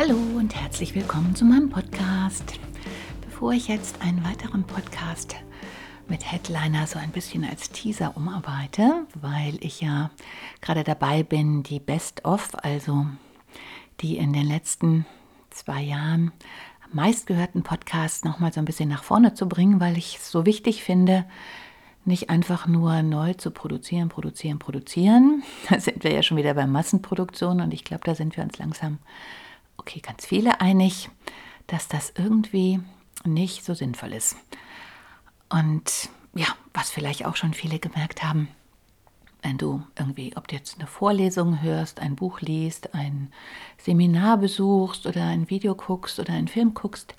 Hallo und herzlich willkommen zu meinem Podcast. Bevor ich jetzt einen weiteren Podcast mit Headliner so ein bisschen als Teaser umarbeite, weil ich ja gerade dabei bin, die Best-of, also die in den letzten zwei Jahren meistgehörten Podcasts nochmal so ein bisschen nach vorne zu bringen, weil ich es so wichtig finde, nicht einfach nur neu zu produzieren, produzieren, produzieren. Da sind wir ja schon wieder bei Massenproduktion und ich glaube, da sind wir uns langsam, okay, ganz viele einig, dass das irgendwie nicht so sinnvoll ist. Und ja, was vielleicht auch schon viele gemerkt haben, wenn du irgendwie, ob du jetzt eine Vorlesung hörst, ein Buch liest, ein Seminar besuchst oder ein Video guckst oder einen Film guckst,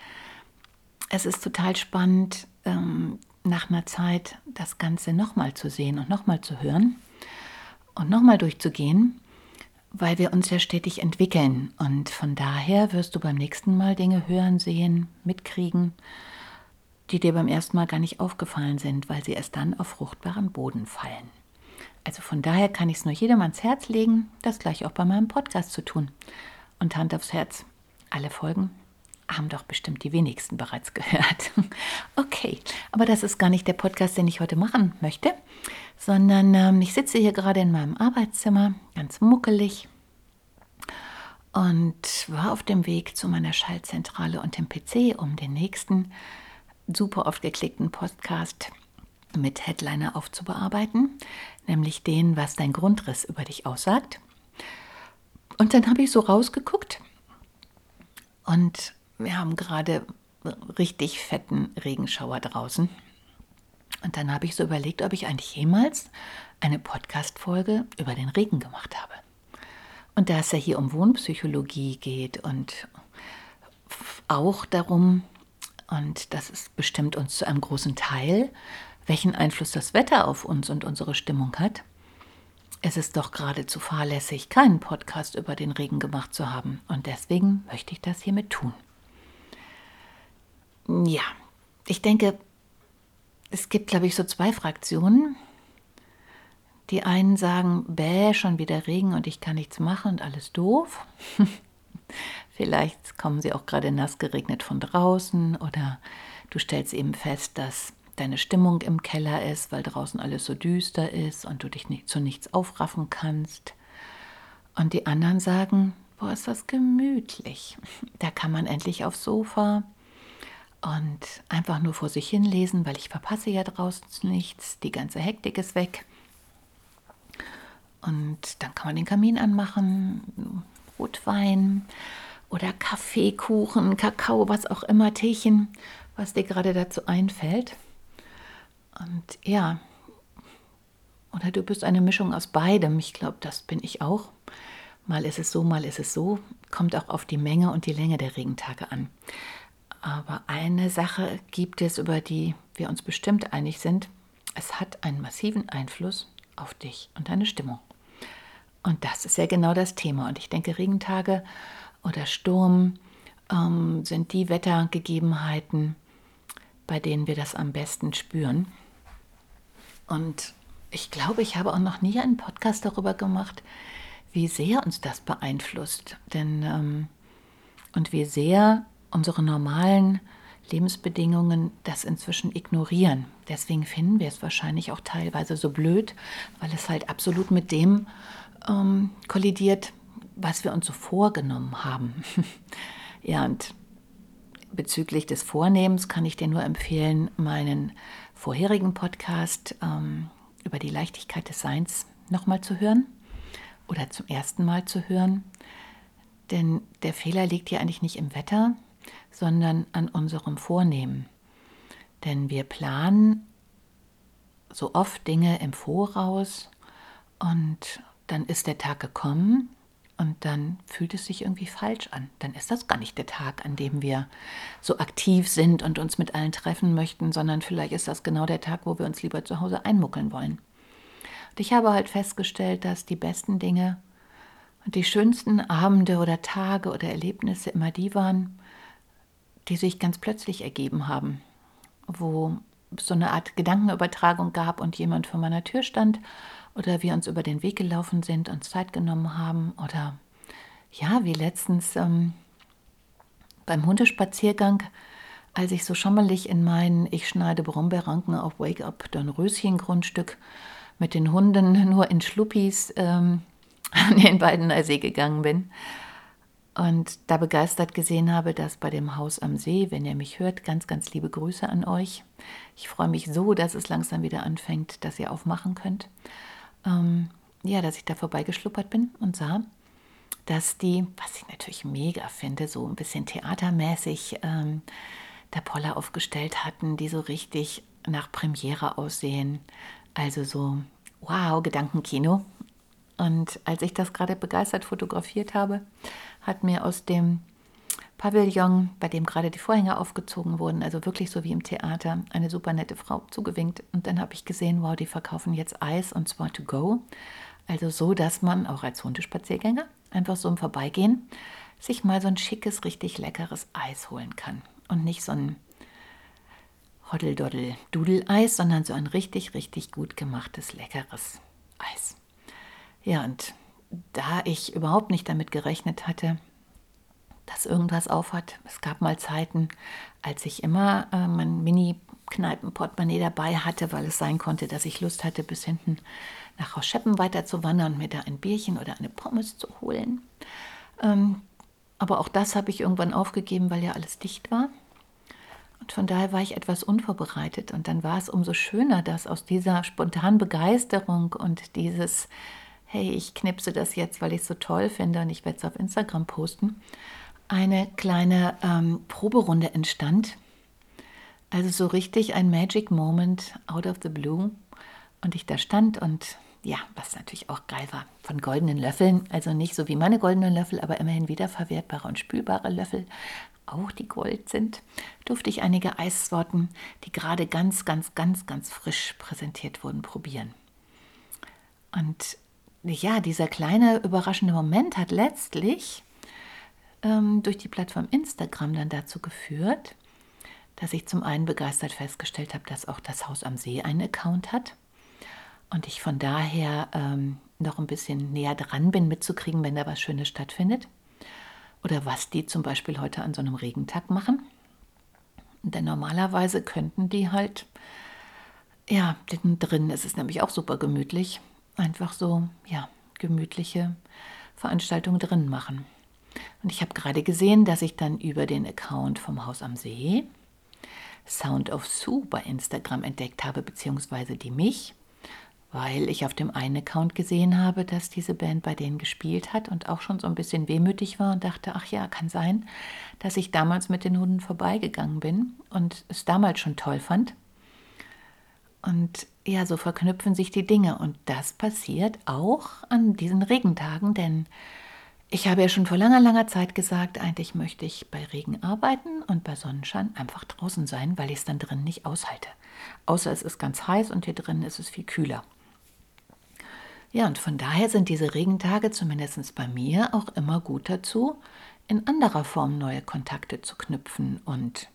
es ist total spannend, ähm, nach einer Zeit das Ganze nochmal zu sehen und nochmal zu hören und nochmal durchzugehen, weil wir uns ja stetig entwickeln. Und von daher wirst du beim nächsten Mal Dinge hören, sehen, mitkriegen, die dir beim ersten Mal gar nicht aufgefallen sind, weil sie erst dann auf fruchtbaren Boden fallen. Also von daher kann ich es nur jedem ans Herz legen, das gleich auch bei meinem Podcast zu tun. Und Hand aufs Herz, alle Folgen haben doch bestimmt die wenigsten bereits gehört. Okay, aber das ist gar nicht der Podcast, den ich heute machen möchte, sondern ähm, ich sitze hier gerade in meinem Arbeitszimmer, ganz muckelig und war auf dem Weg zu meiner Schaltzentrale und dem PC, um den nächsten super oft geklickten Podcast mit Headliner aufzubearbeiten, nämlich den, was dein Grundriss über dich aussagt. Und dann habe ich so rausgeguckt und wir haben gerade richtig fetten Regenschauer draußen. Und dann habe ich so überlegt, ob ich eigentlich jemals eine Podcast-Folge über den Regen gemacht habe. Und da es ja hier um Wohnpsychologie geht und auch darum, und das ist bestimmt uns zu einem großen Teil, welchen Einfluss das Wetter auf uns und unsere Stimmung hat, es ist doch geradezu fahrlässig, keinen Podcast über den Regen gemacht zu haben. Und deswegen möchte ich das hiermit tun. Ja, ich denke, es gibt, glaube ich, so zwei Fraktionen. Die einen sagen, bäh, schon wieder Regen und ich kann nichts machen und alles doof. Vielleicht kommen sie auch gerade nass geregnet von draußen oder du stellst eben fest, dass deine Stimmung im Keller ist, weil draußen alles so düster ist und du dich nicht, zu nichts aufraffen kannst. Und die anderen sagen, boah, ist das gemütlich. Da kann man endlich aufs Sofa und einfach nur vor sich hin lesen, weil ich verpasse ja draußen nichts, die ganze Hektik ist weg. Und dann kann man den Kamin anmachen, Rotwein oder Kaffee, Kuchen, Kakao, was auch immer, Teechen, was dir gerade dazu einfällt. Und ja, oder du bist eine Mischung aus beidem. Ich glaube, das bin ich auch. Mal ist es so, mal ist es so. Kommt auch auf die Menge und die Länge der Regentage an. Aber eine Sache gibt es, über die wir uns bestimmt einig sind. Es hat einen massiven Einfluss auf dich und deine Stimmung. Und das ist ja genau das Thema. Und ich denke, Regentage oder Sturm ähm, sind die Wettergegebenheiten, bei denen wir das am besten spüren. Und ich glaube, ich habe auch noch nie einen Podcast darüber gemacht, wie sehr uns das beeinflusst. Denn ähm, und wie sehr unsere normalen Lebensbedingungen das inzwischen ignorieren. Deswegen finden wir es wahrscheinlich auch teilweise so blöd, weil es halt absolut mit dem ähm, kollidiert, was wir uns so vorgenommen haben. ja, und bezüglich des Vornehmens kann ich dir nur empfehlen, meinen vorherigen Podcast ähm, über die Leichtigkeit des Seins nochmal zu hören oder zum ersten Mal zu hören. Denn der Fehler liegt ja eigentlich nicht im Wetter, sondern an unserem Vornehmen. Denn wir planen so oft Dinge im Voraus und dann ist der Tag gekommen und dann fühlt es sich irgendwie falsch an. Dann ist das gar nicht der Tag, an dem wir so aktiv sind und uns mit allen treffen möchten, sondern vielleicht ist das genau der Tag, wo wir uns lieber zu Hause einmuckeln wollen. Und ich habe halt festgestellt, dass die besten Dinge und die schönsten Abende oder Tage oder Erlebnisse immer die waren, die sich ganz plötzlich ergeben haben, wo es so eine Art Gedankenübertragung gab und jemand vor meiner Tür stand oder wir uns über den Weg gelaufen sind, uns Zeit genommen haben oder ja, wie letztens ähm, beim Hundespaziergang, als ich so schommelig in mein Ich schneide Brombeerranken auf Wake Up Dornröschen Grundstück mit den Hunden nur in Schluppis ähm, an den beiden See gegangen bin und da begeistert gesehen habe, dass bei dem Haus am See, wenn ihr mich hört, ganz, ganz liebe Grüße an euch. Ich freue mich so, dass es langsam wieder anfängt, dass ihr aufmachen könnt ähm, ja, dass ich da vorbeigeschluppert bin und sah, dass die, was ich natürlich mega finde, so ein bisschen theatermäßig ähm, der Poller aufgestellt hatten, die so richtig nach Premiere aussehen. Also so, wow, Gedankenkino. Und als ich das gerade begeistert fotografiert habe, hat mir aus dem Pavillon, bei dem gerade die Vorhänge aufgezogen wurden, also wirklich so wie im Theater, eine super nette Frau zugewinkt. Und dann habe ich gesehen, wow, die verkaufen jetzt Eis und zwar to go. Also so, dass man auch als Hundespaziergänger einfach so im Vorbeigehen sich mal so ein schickes, richtig leckeres Eis holen kann. Und nicht so ein Hoddel-Doddel-Dudel-Eis, sondern so ein richtig, richtig gut gemachtes, leckeres Eis. Ja, und da ich überhaupt nicht damit gerechnet hatte, dass irgendwas aufhat. Es gab mal Zeiten, als ich immer äh, mein Mini-Kneipen-Portemonnaie dabei hatte, weil es sein konnte, dass ich Lust hatte, bis hinten nach Rauscheppen weiter zu wandern und mir da ein Bierchen oder eine Pommes zu holen. Ähm, aber auch das habe ich irgendwann aufgegeben, weil ja alles dicht war. Und von daher war ich etwas unvorbereitet. Und dann war es umso schöner, dass aus dieser spontanen Begeisterung und dieses, hey, ich knipse das jetzt, weil ich es so toll finde und ich werde es auf Instagram posten, eine kleine ähm, Proberunde entstand. Also so richtig ein Magic Moment out of the blue. Und ich da stand und ja, was natürlich auch geil war, von goldenen Löffeln, also nicht so wie meine goldenen Löffel, aber immerhin wiederverwertbare und spülbare Löffel, auch die Gold sind, durfte ich einige Eissorten, die gerade ganz, ganz, ganz, ganz frisch präsentiert wurden, probieren. Und ja, dieser kleine überraschende Moment hat letztlich ähm, durch die Plattform Instagram dann dazu geführt, dass ich zum einen begeistert festgestellt habe, dass auch das Haus am See einen Account hat und ich von daher ähm, noch ein bisschen näher dran bin, mitzukriegen, wenn da was Schönes stattfindet. Oder was die zum Beispiel heute an so einem Regentag machen. Denn normalerweise könnten die halt, ja, drin ist es nämlich auch super gemütlich, einfach so, ja, gemütliche Veranstaltungen drin machen. Und ich habe gerade gesehen, dass ich dann über den Account vom Haus am See Sound of Sue bei Instagram entdeckt habe, beziehungsweise die mich, weil ich auf dem einen Account gesehen habe, dass diese Band bei denen gespielt hat und auch schon so ein bisschen wehmütig war und dachte, ach ja, kann sein, dass ich damals mit den Hunden vorbeigegangen bin und es damals schon toll fand. Und ja, so verknüpfen sich die Dinge und das passiert auch an diesen Regentagen, denn ich habe ja schon vor langer, langer Zeit gesagt, eigentlich möchte ich bei Regen arbeiten und bei Sonnenschein einfach draußen sein, weil ich es dann drin nicht aushalte. Außer es ist ganz heiß und hier drin ist es viel kühler. Ja, und von daher sind diese Regentage zumindest bei mir auch immer gut dazu, in anderer Form neue Kontakte zu knüpfen. Und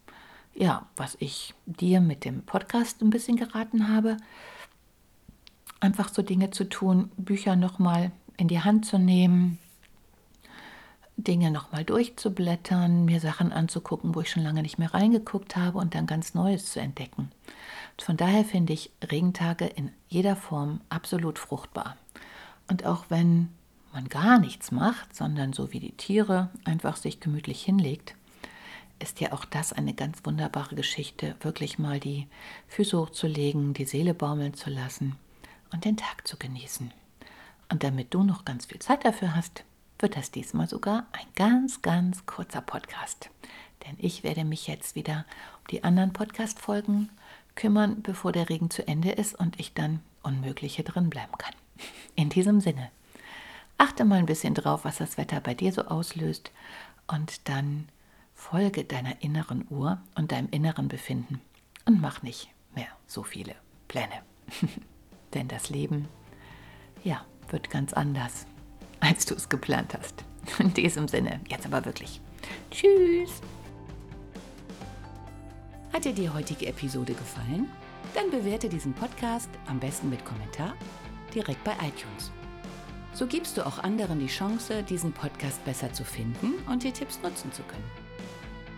ja, was ich dir mit dem Podcast ein bisschen geraten habe, einfach so Dinge zu tun, Bücher nochmal in die Hand zu nehmen, Dinge nochmal durchzublättern, mir Sachen anzugucken, wo ich schon lange nicht mehr reingeguckt habe und dann ganz Neues zu entdecken. Und von daher finde ich Regentage in jeder Form absolut fruchtbar. Und auch wenn man gar nichts macht, sondern so wie die Tiere einfach sich gemütlich hinlegt, ist ja auch das eine ganz wunderbare Geschichte, wirklich mal die Füße hochzulegen, die Seele baumeln zu lassen und den Tag zu genießen. Und damit du noch ganz viel Zeit dafür hast, wird das diesmal sogar ein ganz, ganz kurzer Podcast. Denn ich werde mich jetzt wieder um die anderen Podcast-Folgen kümmern, bevor der Regen zu Ende ist und ich dann Unmögliche drin bleiben kann. In diesem Sinne, Achte mal ein bisschen drauf, was das Wetter bei dir so auslöst und dann folge deiner inneren Uhr und deinem inneren Befinden und mach nicht mehr so viele Pläne. Denn das Leben, ja, wird ganz anders, als du es geplant hast. In diesem Sinne, jetzt aber wirklich. Tschüss. Hat dir die heutige Episode gefallen? Dann bewerte diesen Podcast am besten mit Kommentar direkt bei iTunes. So gibst du auch anderen die Chance, diesen Podcast besser zu finden und die Tipps nutzen zu können.